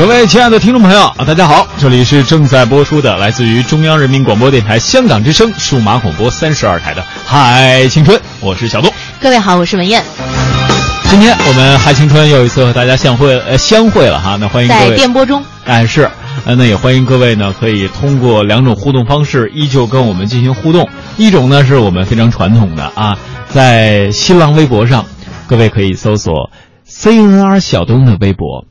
各位亲爱的听众朋友，大家好，这里是正在播出的来自于中央人民广播电台香港之声数码广播三十二台的《嗨青春》，我是小东。各位好，我是文艳。今天我们《嗨青春》又一次和大家相会，呃，相会了哈。那欢迎各位在电波中，哎是，呃，那也欢迎各位呢，可以通过两种互动方式，依旧跟我们进行互动。一种呢是我们非常传统的啊，在新浪微博上，各位可以搜索 CNR 小东的微博。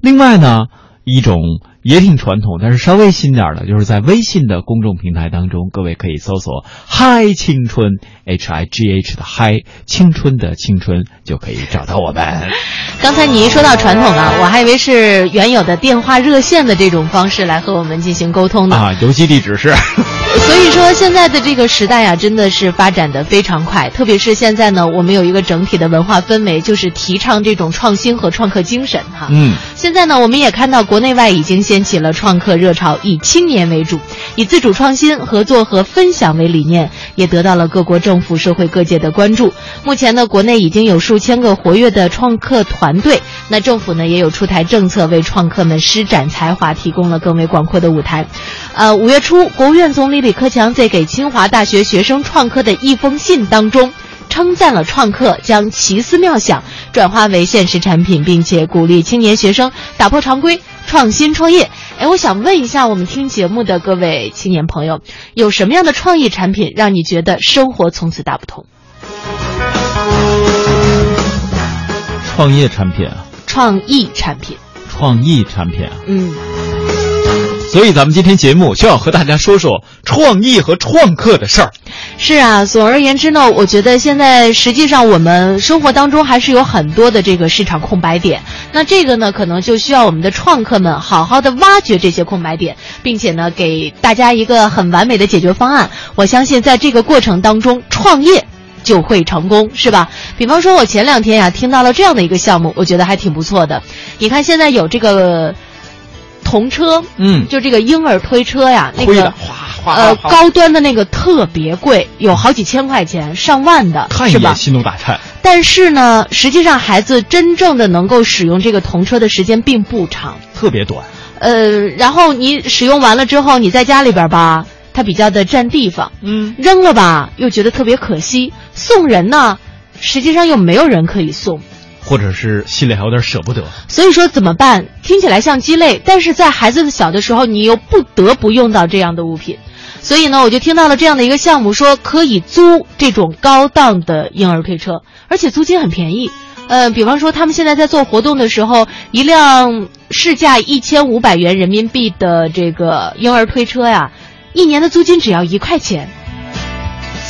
另外呢，一种也挺传统，但是稍微新点的，就是在微信的公众平台当中，各位可以搜索“嗨青春 ”，H I G H 的嗨，青春的青春，就可以找到我们。刚才你一说到传统啊，我还以为是原有的电话热线的这种方式来和我们进行沟通呢。啊，邮寄地址是。所以说，现在的这个时代啊，真的是发展的非常快。特别是现在呢，我们有一个整体的文化氛围，就是提倡这种创新和创客精神哈。嗯。现在呢，我们也看到国内外已经掀起了创客热潮，以青年为主，以自主创新、合作和分享为理念，也得到了各国政府、社会各界的关注。目前呢，国内已经有数千个活跃的创客团队，那政府呢也有出台政策，为创客们施展才华提供了更为广阔的舞台。呃，五月初，国务院总理李克强在给清华大学学生创客的一封信当中，称赞了创客将奇思妙想转化为现实产品，并且鼓励青年学生打破常规、创新创业。哎，我想问一下，我们听节目的各位青年朋友，有什么样的创意产品让你觉得生活从此大不同？创业产品啊，创意产品，创意产品啊，嗯。所以咱们今天节目就要和大家说说创意和创客的事儿。是啊，总而言之呢，我觉得现在实际上我们生活当中还是有很多的这个市场空白点。那这个呢，可能就需要我们的创客们好好的挖掘这些空白点，并且呢，给大家一个很完美的解决方案。我相信在这个过程当中，创业就会成功，是吧？比方说，我前两天呀听到了这样的一个项目，我觉得还挺不错的。你看，现在有这个。童车，嗯，就这个婴儿推车呀，那个呃高端的那个特别贵，有好几千块钱、上万的，看一眼心都打颤。但是呢，实际上孩子真正的能够使用这个童车的时间并不长，特别短。呃，然后你使用完了之后，你在家里边吧，它比较的占地方，嗯，扔了吧又觉得特别可惜，送人呢，实际上又没有人可以送。或者是心里还有点舍不得，所以说怎么办？听起来像鸡肋，但是在孩子小的时候，你又不得不用到这样的物品，所以呢，我就听到了这样的一个项目，说可以租这种高档的婴儿推车，而且租金很便宜。呃，比方说他们现在在做活动的时候，一辆市价一千五百元人民币的这个婴儿推车呀，一年的租金只要一块钱，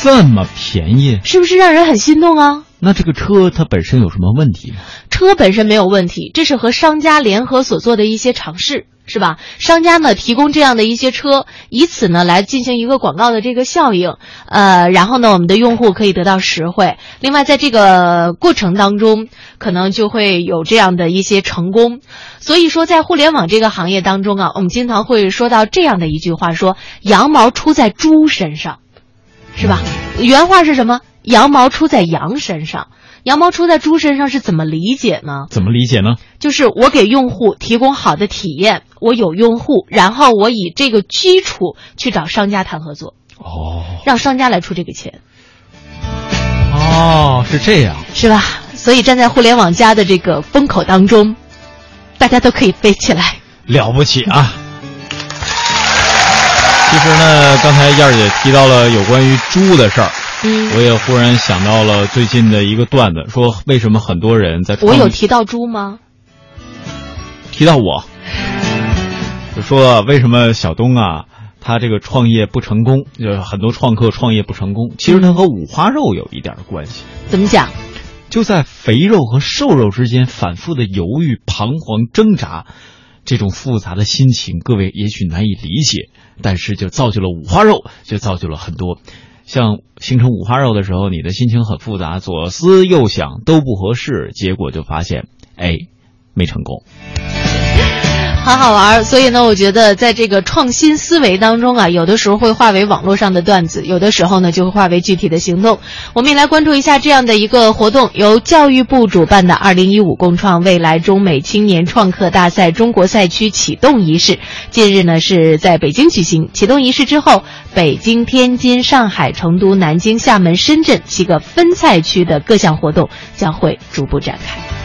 这么便宜，是不是让人很心动啊？那这个车它本身有什么问题吗？车本身没有问题，这是和商家联合所做的一些尝试，是吧？商家呢提供这样的一些车，以此呢来进行一个广告的这个效应，呃，然后呢我们的用户可以得到实惠。另外在这个过程当中，可能就会有这样的一些成功。所以说，在互联网这个行业当中啊，我们经常会说到这样的一句话：说羊毛出在猪身上，是吧？原话是什么？羊毛出在羊身上，羊毛出在猪身上是怎么理解呢？怎么理解呢？就是我给用户提供好的体验，我有用户，然后我以这个基础去找商家谈合作，哦，让商家来出这个钱。哦，是这样，是吧？所以站在互联网加的这个风口当中，大家都可以飞起来，了不起啊！其实呢，刚才燕儿姐提到了有关于猪的事儿。嗯，我也忽然想到了最近的一个段子，说为什么很多人在我有提到猪吗？提到我，就说为什么小东啊，他这个创业不成功，就很多创客创业不成功，其实他和五花肉有一点关系。怎么讲？就在肥肉和瘦肉之间反复的犹豫、彷徨、挣扎，这种复杂的心情，各位也许难以理解，但是就造就了五花肉，就造就了很多。像形成五花肉的时候，你的心情很复杂，左思右想都不合适，结果就发现，哎，没成功。好好玩。所以呢，我觉得在这个创新思维当中啊，有的时候会化为网络上的段子，有的时候呢就会化为具体的行动。我们也来关注一下这样的一个活动，由教育部主办的二零一五共创未来中美青年创客大赛中国赛区启动仪式，近日呢是在北京举行。启动仪式之后，北京、天津、上海、成都、南京、厦门、深圳七个分赛区的各项活动将会逐步展开。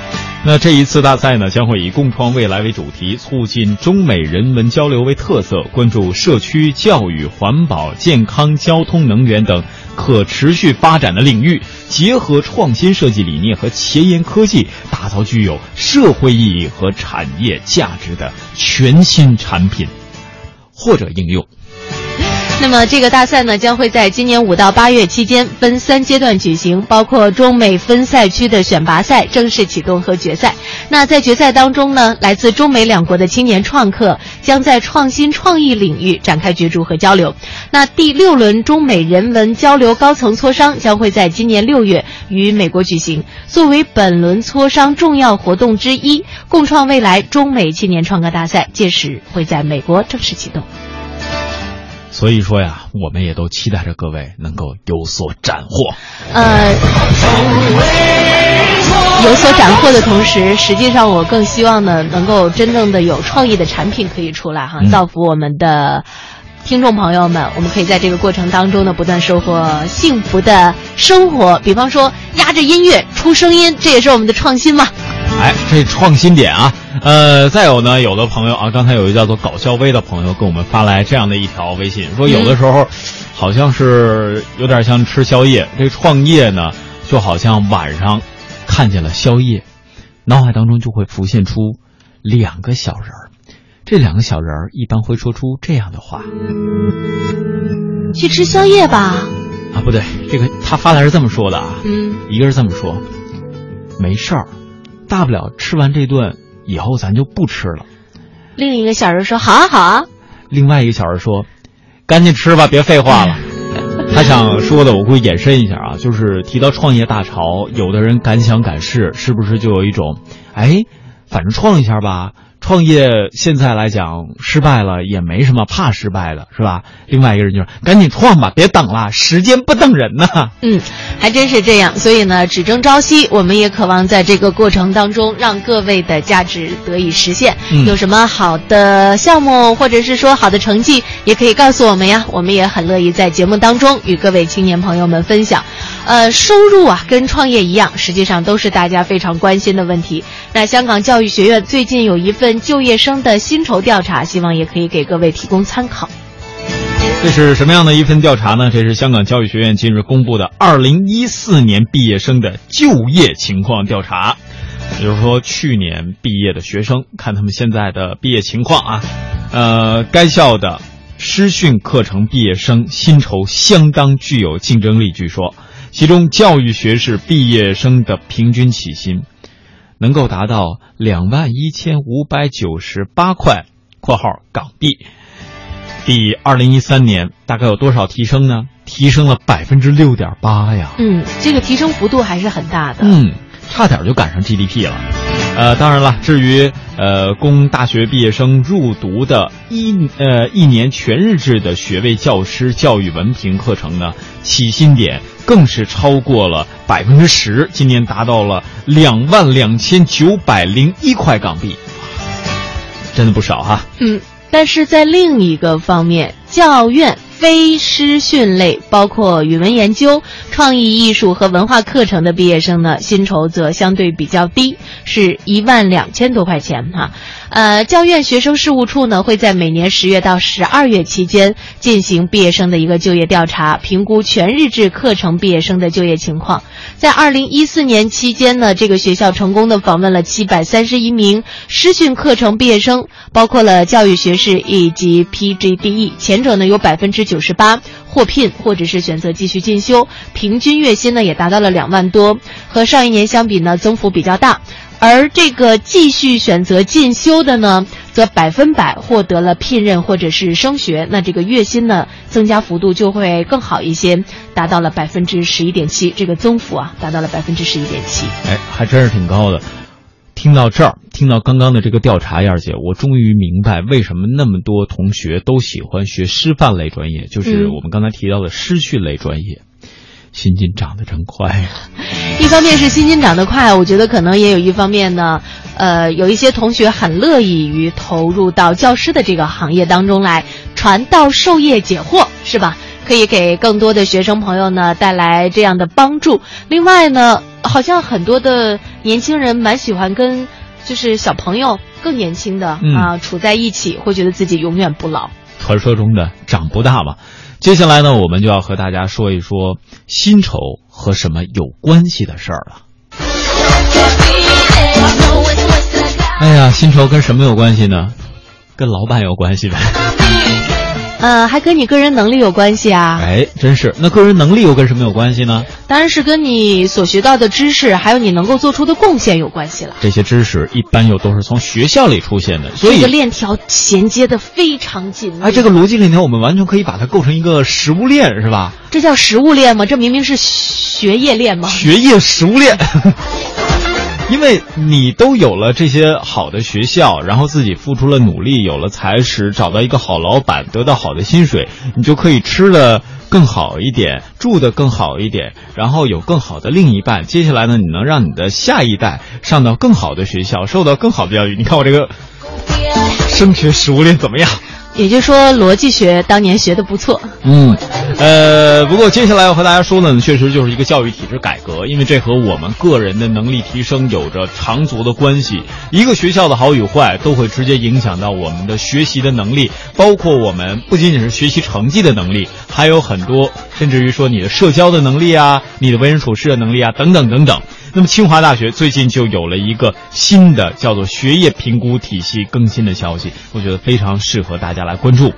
那这一次大赛呢，将会以“共创未来”为主题，促进中美人文交流为特色，关注社区、教育、环保、健康、交通、能源等可持续发展的领域，结合创新设计理念和前沿科技，打造具有社会意义和产业价值的全新产品或者应用。那么这个大赛呢，将会在今年五到八月期间分三阶段举行，包括中美分赛区的选拔赛、正式启动和决赛。那在决赛当中呢，来自中美两国的青年创客将在创新创意领域展开角逐和交流。那第六轮中美人文交流高层磋商将会在今年六月于美国举行。作为本轮磋商重要活动之一，共创未来中美青年创客大赛届时会在美国正式启动。所以说呀，我们也都期待着各位能够有所斩获。呃，有所斩获的同时，实际上我更希望呢，能够真正的有创意的产品可以出来哈，造福我们的听众朋友们。我们可以在这个过程当中呢，不断收获幸福的生活。比方说，压着音乐出声音，这也是我们的创新嘛。哎，这创新点啊！呃，再有呢，有的朋友啊，刚才有一个叫做搞笑微的朋友给我们发来这样的一条微信，说有的时候，好像是有点像吃宵夜。这创业呢，就好像晚上看见了宵夜，脑海当中就会浮现出两个小人儿。这两个小人儿一般会说出这样的话：“去吃宵夜吧。”啊，不对，这个他发来是这么说的啊。嗯，一个是这么说，没事儿。大不了吃完这顿以后咱就不吃了。另一个小人说：“好啊，好啊。”另外一个小人说：“赶紧吃吧，别废话了。”他想说的，我会延伸一下啊，就是提到创业大潮，有的人敢想敢试，是不是就有一种，哎，反正创一下吧。创业现在来讲失败了也没什么，怕失败的是吧？另外一个人就说：“赶紧创吧，别等了，时间不等人呐。”嗯，还真是这样。所以呢，只争朝夕，我们也渴望在这个过程当中让各位的价值得以实现。有什么好的项目或者是说好的成绩，也可以告诉我们呀。我们也很乐意在节目当中与各位青年朋友们分享。呃，收入啊，跟创业一样，实际上都是大家非常关心的问题。那香港教育学院最近有一份。就业生的薪酬调查，希望也可以给各位提供参考。这是什么样的一份调查呢？这是香港教育学院近日公布的二零一四年毕业生的就业情况调查。也就是说，去年毕业的学生，看他们现在的毕业情况啊。呃，该校的师训课程毕业生薪酬相当具有竞争力。据说，其中教育学士毕业生的平均起薪。能够达到两万一千五百九十八块（括号港币），比二零一三年大概有多少提升呢？提升了百分之六点八呀！嗯，这个提升幅度还是很大的。嗯，差点就赶上 GDP 了。呃，当然了，至于呃供大学毕业生入读的一呃一年全日制的学位教师教育文凭课程呢，起薪点。更是超过了百分之十，今年达到了两万两千九百零一块港币，真的不少哈。嗯，但是在另一个方面，教院。非师训类，包括语文研究、创意艺术和文化课程的毕业生呢，薪酬则相对比较低，是一万两千多块钱哈。呃，教院学生事务处呢会在每年十月到十二月期间进行毕业生的一个就业调查，评估全日制课程毕业生的就业情况。在二零一四年期间呢，这个学校成功的访问了七百三十一名师训课程毕业生，包括了教育学士以及 PGDE，前者呢有百分之。九十八获聘，或者是选择继续进修，平均月薪呢也达到了两万多，和上一年相比呢增幅比较大。而这个继续选择进修的呢，则百分百获得了聘任或者是升学，那这个月薪呢增加幅度就会更好一些，达到了百分之十一点七，这个增幅啊达到了百分之十一点七。哎，还真是挺高的。听到这儿，听到刚刚的这个调查，燕儿姐，我终于明白为什么那么多同学都喜欢学师范类专业，就是我们刚才提到的师训类专业。薪金涨得真快呀！一方面是薪金涨得快，我觉得可能也有一方面呢，呃，有一些同学很乐意于投入到教师的这个行业当中来，传道授业解惑，是吧？可以给更多的学生朋友呢带来这样的帮助。另外呢，好像很多的年轻人蛮喜欢跟就是小朋友更年轻的啊处在一起，会觉得自己永远不老。传说中的长不大嘛。接下来呢，我们就要和大家说一说薪酬和什么有关系的事儿了。哎呀，薪酬跟什么有关系呢？跟老板有关系呗。呃，还跟你个人能力有关系啊！哎，真是。那个人能力又跟什么有关系呢？当然是跟你所学到的知识，还有你能够做出的贡献有关系了。这些知识一般又都是从学校里出现的，所以这个链条衔接的非常紧密。哎，这个逻辑链条，我们完全可以把它构成一个食物链，是吧？这叫食物链吗？这明明是学业链吗？学业食物链。因为你都有了这些好的学校，然后自己付出了努力，有了才识，找到一个好老板，得到好的薪水，你就可以吃的更好一点，住的更好一点，然后有更好的另一半。接下来呢，你能让你的下一代上到更好的学校，受到更好的教育。你看我这个升学食物链怎么样？也就是说，逻辑学当年学的不错。嗯，呃，不过接下来要和大家说的呢，确实就是一个教育体制改革，因为这和我们个人的能力提升有着长足的关系。一个学校的好与坏，都会直接影响到我们的学习的能力，包括我们不仅仅是学习成绩的能力，还有很多，甚至于说你的社交的能力啊，你的为人处事的能力啊，等等等等。那么，清华大学最近就有了一个新的叫做学业评估体系更新的消息，我觉得非常适合大家来关注。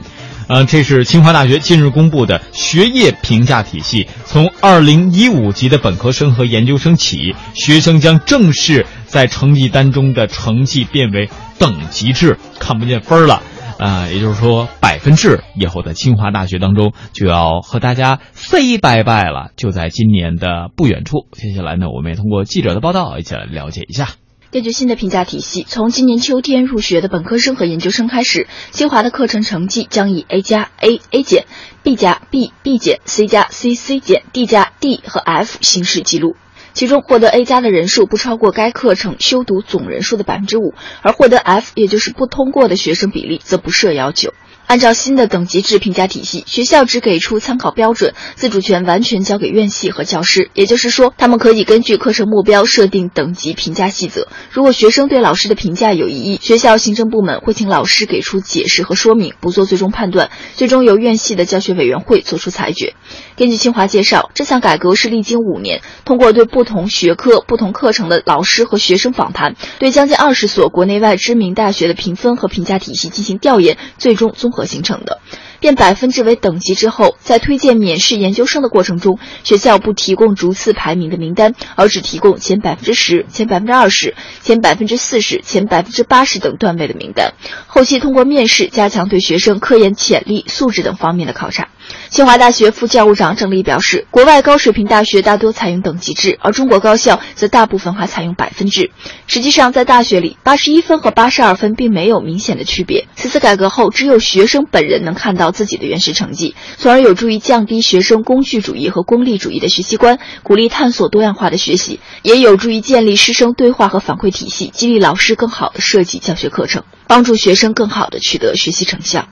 呃，这是清华大学近日公布的学业评价体系，从二零一五级的本科生和研究生起，学生将正式在成绩单中的成绩变为等级制，看不见分儿了。啊，也就是说，百分制以后的清华大学当中就要和大家 say 拜拜了，就在今年的不远处。接下来呢，我们也通过记者的报道一起来了解一下。根据新的评价体系，从今年秋天入学的本科生和研究生开始，清华的课程成绩将以 A 加、A、A 减、B 加、B、B 减、C 加、C、C 减、D 加、D 和 F 形式记录。其中获得 A 加的人数不超过该课程修读总人数的百分之五，而获得 F 也就是不通过的学生比例则不设要求。按照新的等级制评价体系，学校只给出参考标准，自主权完全交给院系和教师。也就是说，他们可以根据课程目标设定等级评价细则。如果学生对老师的评价有异议，学校行政部门会请老师给出解释和说明，不做最终判断，最终由院系的教学委员会作出裁决。根据清华介绍，这项改革是历经五年，通过对不同学科、不同课程的老师和学生访谈，对将近二十所国内外知名大学的评分和评价体系进行调研，最终综合形成的。变百分制为等级之后，在推荐免试研究生的过程中，学校不提供逐次排名的名单，而只提供前百分之十、前百分之二十、前百分之四十、前百分之八十等段位的名单。后期通过面试加强对学生科研潜力、素质等方面的考察。清华大学副教务长郑丽表示，国外高水平大学大多采用等级制，而中国高校则大部分还采用百分制。实际上，在大学里，八十一分和八十二分并没有明显的区别。此次改革后，只有学生本人能看到自己的原始成绩，从而有助于降低学生工具主义和功利主义的学习观，鼓励探索多样化的学习，也有助于建立师生对话和反馈体系，激励老师更好的设计教学课程，帮助学生更好的取得学习成效。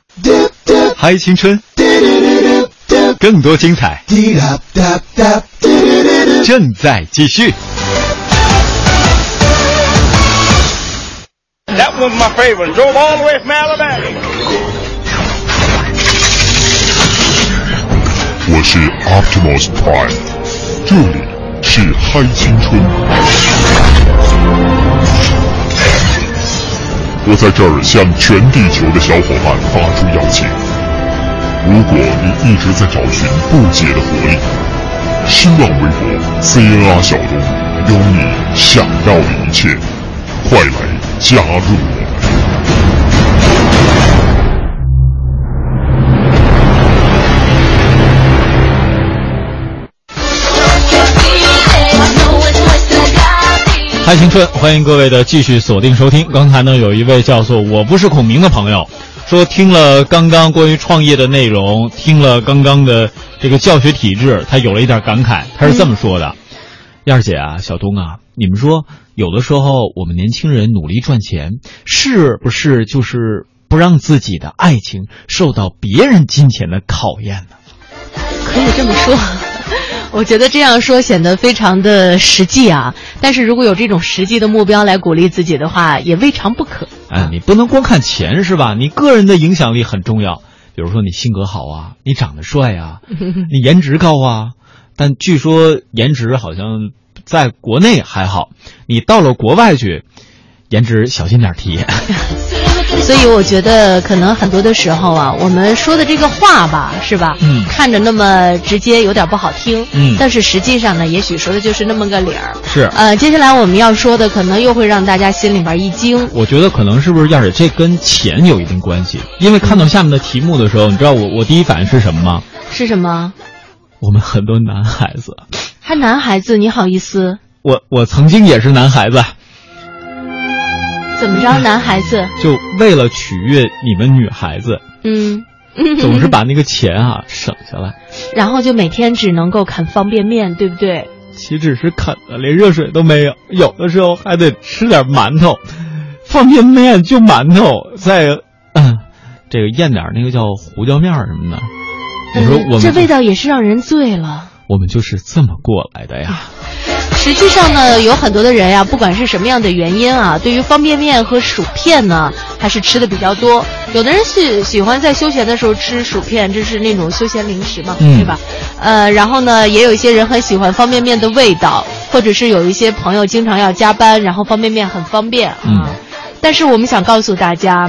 嗨，青春，更多精彩正在继续。That was my favorite. Drove all the way from Alabama. 我是 Optimus Prime，这里是嗨青春。我在这儿向全地球的小伙伴发出邀请：如果你一直在找寻不解的活力，新浪微博 CNR 小东有你想要的一切，快来加入我嗨，青春，欢迎各位的继续锁定收听。刚才呢，有一位叫做“我不是孔明”的朋友，说听了刚刚关于创业的内容，听了刚刚的这个教学体制，他有了一点感慨。他是这么说的：“燕儿姐啊，小东啊，你们说，有的时候我们年轻人努力赚钱，是不是就是不让自己的爱情受到别人金钱的考验呢？”可以这么说。我觉得这样说显得非常的实际啊，但是如果有这种实际的目标来鼓励自己的话，也未尝不可。哎，你不能光看钱是吧？你个人的影响力很重要。比如说你性格好啊，你长得帅啊，你颜值高啊。但据说颜值好像在国内还好，你到了国外去，颜值小心点提。所以我觉得，可能很多的时候啊，我们说的这个话吧，是吧？嗯。看着那么直接，有点不好听。嗯。但是实际上呢，也许说的就是那么个理儿。是。呃，接下来我们要说的，可能又会让大家心里边一惊。我觉得可能是不是要是，这跟钱有一定关系？因为看到下面的题目的时候，你知道我我第一反应是什么吗？是什么？我们很多男孩子。还男孩子？你好意思？我我曾经也是男孩子。怎么着，男孩子 就为了取悦你们女孩子，嗯，总是把那个钱啊省下来，然后就每天只能够啃方便面，对不对？岂止是啃的，连热水都没有，有的时候还得吃点馒头，方便面就馒头，再嗯，这个咽点那个叫胡椒面什么的。你说我们这味道也是让人醉了。我们就是这么过来的呀。实际上呢，有很多的人呀，不管是什么样的原因啊，对于方便面和薯片呢，还是吃的比较多。有的人喜喜欢在休闲的时候吃薯片，这是那种休闲零食嘛，对吧？呃，然后呢，也有一些人很喜欢方便面的味道，或者是有一些朋友经常要加班，然后方便面很方便啊。但是我们想告诉大家，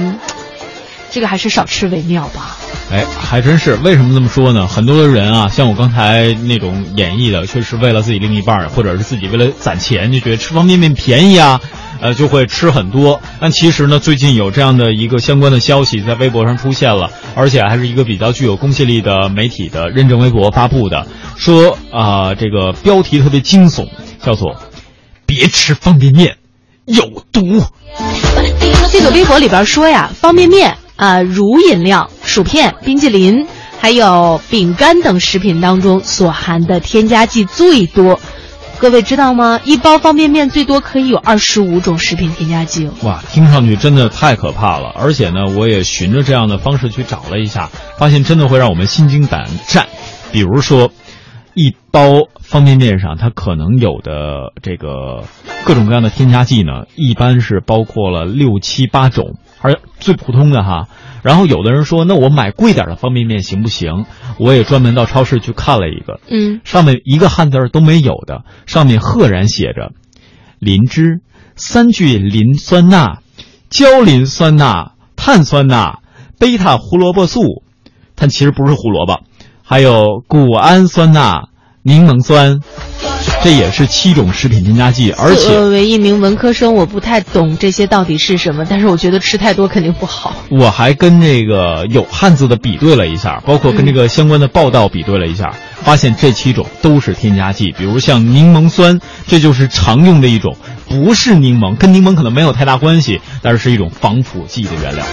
这个还是少吃为妙吧。哎，还真是。为什么这么说呢？很多的人啊，像我刚才那种演绎的，确实为了自己另一半，或者是自己为了攒钱，就觉得吃方便面便宜啊，呃，就会吃很多。但其实呢，最近有这样的一个相关的消息在微博上出现了，而且还是一个比较具有公信力的媒体的认证微博发布的，说啊，这个标题特别惊悚，叫做“别吃方便面，有毒”。这个微博里边说呀，方便面。啊，乳饮料、薯片、冰淇淋，还有饼干等食品当中所含的添加剂最多，各位知道吗？一包方便面最多可以有二十五种食品添加剂。哇，听上去真的太可怕了！而且呢，我也循着这样的方式去找了一下，发现真的会让我们心惊胆战。比如说，一包方便面上它可能有的这个各种各样的添加剂呢，一般是包括了六七八种。而最普通的哈，然后有的人说，那我买贵点的方便面行不行？我也专门到超市去看了一个，嗯，上面一个汉字都没有的，上面赫然写着“磷脂、三聚磷酸钠、焦磷酸钠、碳酸钠、贝塔胡萝卜素”，它其实不是胡萝卜，还有谷氨酸钠、柠檬酸。这也是七种食品添加剂，而且作为一名文科生，我不太懂这些到底是什么，但是我觉得吃太多肯定不好。我还跟这个有汉字的比对了一下，包括跟这个相关的报道比对了一下，发现这七种都是添加剂。比如像柠檬酸，这就是常用的一种，不是柠檬，跟柠檬可能没有太大关系，但是是一种防腐剂的原料。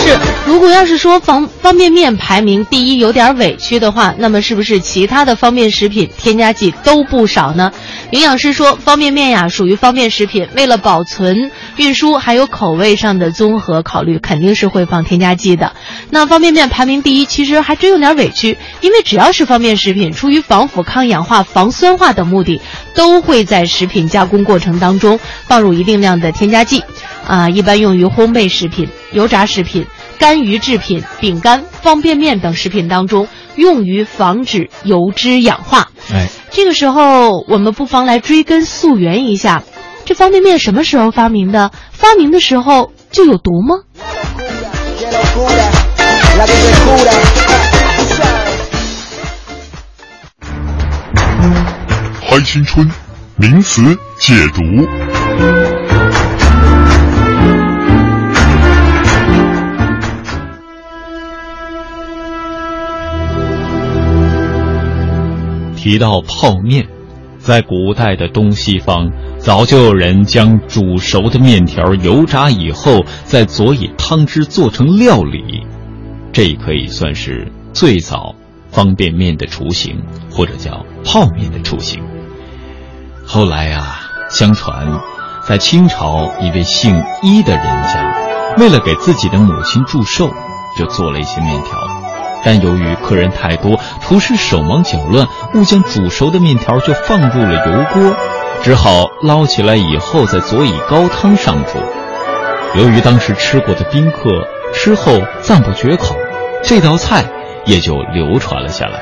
是，如果要是说方方便面排名第一有点委屈的话，那么是不是其他的方便食品添加剂都不少呢？营养师说，方便面呀属于方便食品，为了保存、运输还有口味上的综合考虑，肯定是会放添加剂的。那方便面排名第一，其实还真有点委屈，因为只要是方便食品，出于防腐、抗氧化、防酸化等目的，都会在食品加工过程当中放入一定量的添加剂。啊，一般用于烘焙食品、油炸食品、干鱼制品、饼干、方便面等食品当中，用于防止油脂氧化。哎，这个时候我们不妨来追根溯源一下，这方便面什么时候发明的？发明的时候就有毒吗？嗨青春，名词解读。提到泡面，在古代的东西方早就有人将煮熟的面条油炸以后，再佐以汤汁做成料理，这可以算是最早方便面的雏形，或者叫泡面的雏形。后来啊，相传，在清朝一位姓伊的人家，为了给自己的母亲祝寿，就做了一些面条，但由于客人太多，厨师手忙脚乱，误将煮熟的面条就放入了油锅。只好捞起来以后再佐以高汤上桌。由于当时吃过的宾客吃后赞不绝口，这道菜也就流传了下来。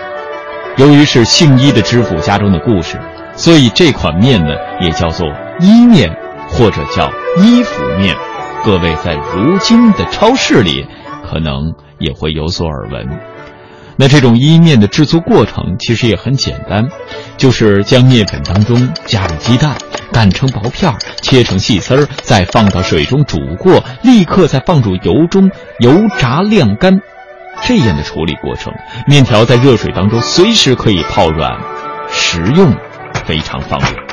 由于是姓伊的知府家中的故事，所以这款面呢也叫做伊面，或者叫伊府面。各位在如今的超市里可能也会有所耳闻。那这种伊面的制作过程其实也很简单，就是将面粉当中加入鸡蛋，擀成薄片儿，切成细丝儿，再放到水中煮过，立刻再放入油中油炸晾干。这样的处理过程，面条在热水当中随时可以泡软，食用非常方便。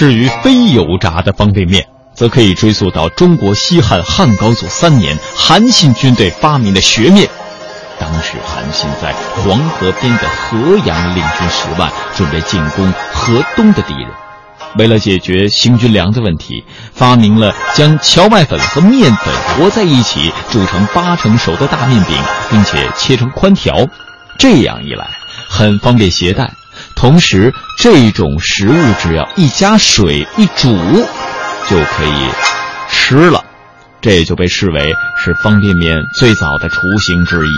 至于非油炸的方便面，则可以追溯到中国西汉汉高祖三年，韩信军队发明的学面。当时韩信在黄河边的河阳领军十万，准备进攻河东的敌人。为了解决行军粮的问题，发明了将荞麦粉和面粉和在一起煮成八成熟的大面饼，并且切成宽条。这样一来，很方便携带。同时，这种食物只要一加水一煮，就可以吃了，这也就被视为是方便面最早的雏形之一。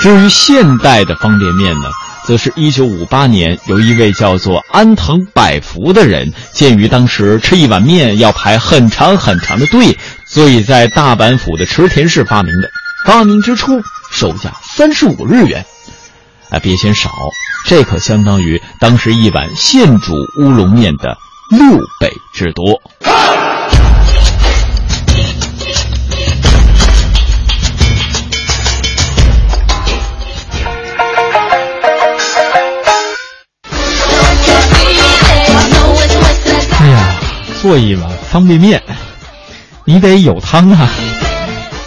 至于现代的方便面呢，则是一九五八年有一位叫做安藤百福的人，鉴于当时吃一碗面要排很长很长的队，所以在大阪府的池田市发明的。发明之初，售价三十五日元。啊，别嫌少，这可相当于当时一碗现煮乌龙面的六倍之多。哎呀，做一碗方便面，你得有汤啊，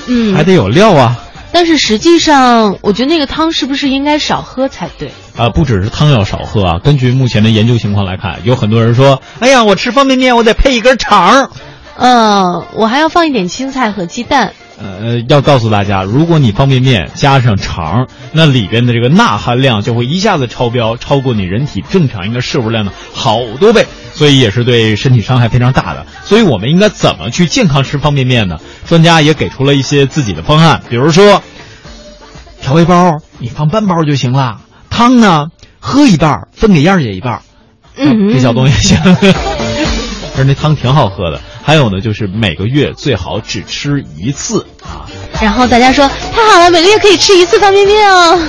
嗯，还得有料啊。但是实际上，我觉得那个汤是不是应该少喝才对？啊，不只是汤要少喝啊。根据目前的研究情况来看，有很多人说：“哎呀，我吃方便面我得配一根肠。”嗯，我还要放一点青菜和鸡蛋。呃，要告诉大家，如果你方便面加上肠，那里边的这个钠含量就会一下子超标，超过你人体正常应该摄入量的好多倍，所以也是对身体伤害非常大的。所以我们应该怎么去健康吃方便面呢？专家也给出了一些自己的方案，比如说，调味包你放半包就行了，汤呢喝一半，分给燕儿姐一半，嗯，给小东也行。但是那汤挺好喝的。还有呢，就是每个月最好只吃一次啊。然后大家说太好了，每个月可以吃一次方便面哦。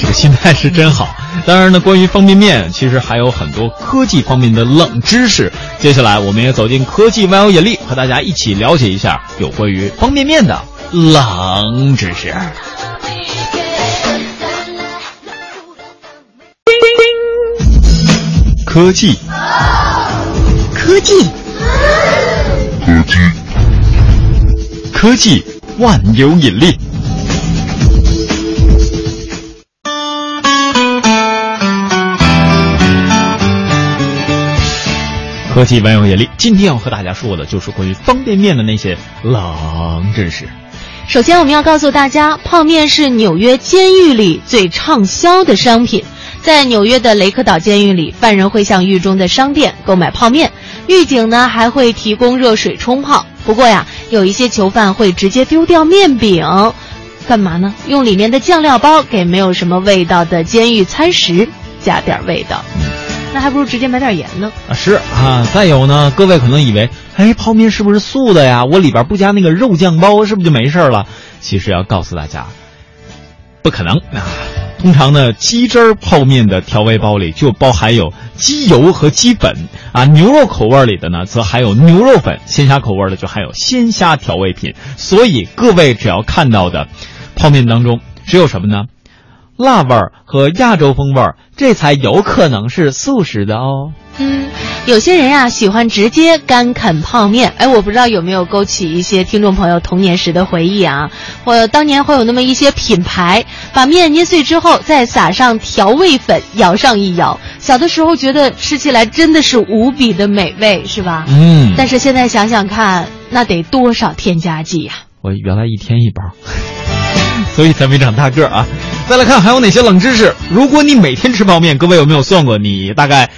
这个心态是真好。当然呢，关于方便面，其实还有很多科技方面的冷知识。接下来，我们也走进科技万有引力，和大家一起了解一下有关于方便面的冷知识。科技，科技。科技，科技万有引力。科技万有引力，今天要和大家说的就是关于方便面的那些冷知识。首先，我们要告诉大家，泡面是纽约监狱里最畅销的商品。在纽约的雷克岛监狱里，犯人会向狱中的商店购买泡面。狱警呢还会提供热水冲泡，不过呀，有一些囚犯会直接丢掉面饼，干嘛呢？用里面的酱料包给没有什么味道的监狱餐食加点味道，那还不如直接买点盐呢。啊，是啊。再有呢，各位可能以为，哎，泡面是不是素的呀？我里边不加那个肉酱包，是不是就没事了？其实要告诉大家，不可能啊。通常呢，鸡汁儿泡面的调味包里就包含有鸡油和鸡粉啊，牛肉口味里的呢，则含有牛肉粉；鲜虾口味的就含有鲜虾调味品。所以各位只要看到的泡面当中只有什么呢？辣味儿和亚洲风味儿，这才有可能是素食的哦。嗯，有些人呀、喜欢直接干啃泡面，哎，我不知道有没有勾起一些听众朋友童年时的回忆啊？我当年会有那么一些品牌，把面捏碎之后再撒上调味粉，摇上一摇，小的时候觉得吃起来真的是无比的美味，是吧？嗯，但是现在想想看，那得多少添加剂呀、我原来一天一包，所以才没长大个儿啊。再来看还有哪些冷知识？如果你每天吃泡面，各位有没有算过你大概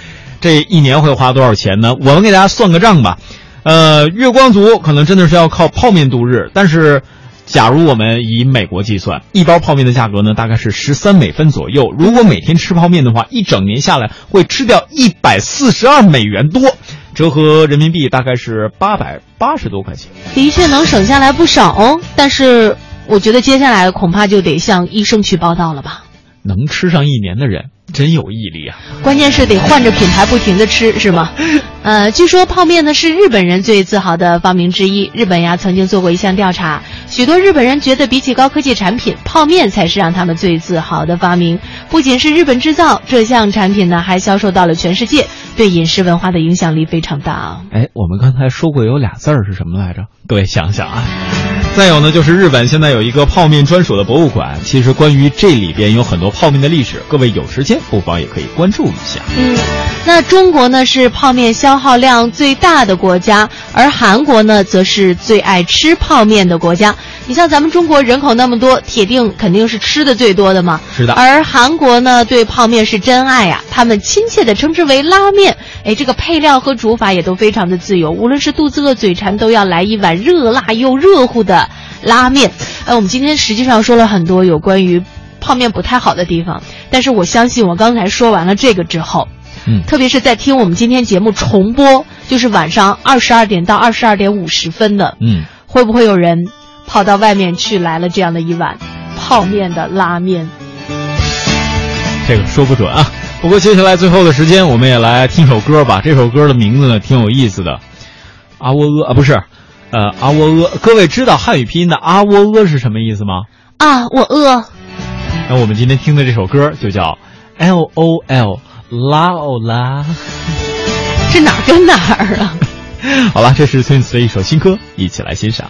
这一年会花多少钱呢？我们给大家算个账吧。呃，月光族可能真的是要靠泡面度日，但是。假如我们以美国计算，一包泡面的价格呢，大概是十三美分左右。如果每天吃泡面的话，一整年下来会吃掉一百四十二美元多，折合人民币大概是八百八十多块钱。的确能省下来不少哦，但是我觉得接下来恐怕就得向医生去报道了吧。能吃上一年的人真有毅力啊！关键是得换着品牌不停的吃，是吗？呃，据说泡面呢是日本人最自豪的发明之一。日本呀曾经做过一项调查，许多日本人觉得比起高科技产品，泡面才是让他们最自豪的发明。不仅是日本制造，这项产品呢还销售到了全世界，对饮食文化的影响力非常大啊。哎，我们刚才说过有俩字儿是什么来着？各位想想啊。再有呢，就是日本现在有一个泡面专属的博物馆。其实关于这里边有很多泡面的历史，各位有时间不妨也可以关注一下。嗯，那中国呢是泡面消耗量最大的国家，而韩国呢则是最爱吃泡面的国家。你像咱们中国人口那么多，铁定肯定是吃的最多的嘛。是的。而韩国呢对泡面是真爱呀、他们亲切的称之为拉面。哎，这个配料和煮法也都非常的自由，无论是肚子饿、嘴馋，都要来一碗热辣又热乎的拉面。呃，我们今天实际上说了很多有关于泡面不太好的地方，但是我相信我刚才说完了这个之后。嗯，特别是在听我们今天节目重播，就是晚上二十二点到二十二点五十分的，嗯，会不会有人跑到外面去来了这样的一碗泡面的拉面？这个说不准啊。不过接下来最后的时间，我们也来听首歌吧。这首歌的名字呢挺有意思的，阿窝阿啊不是，呃阿窝呃。各位知道汉语拼音的阿窝呃是什么意思吗？啊，我饿。那我们今天听的这首歌就叫 L O L 拉欧拉。这哪儿跟哪儿啊？好了，这是 Twins 的一首新歌，一起来欣赏。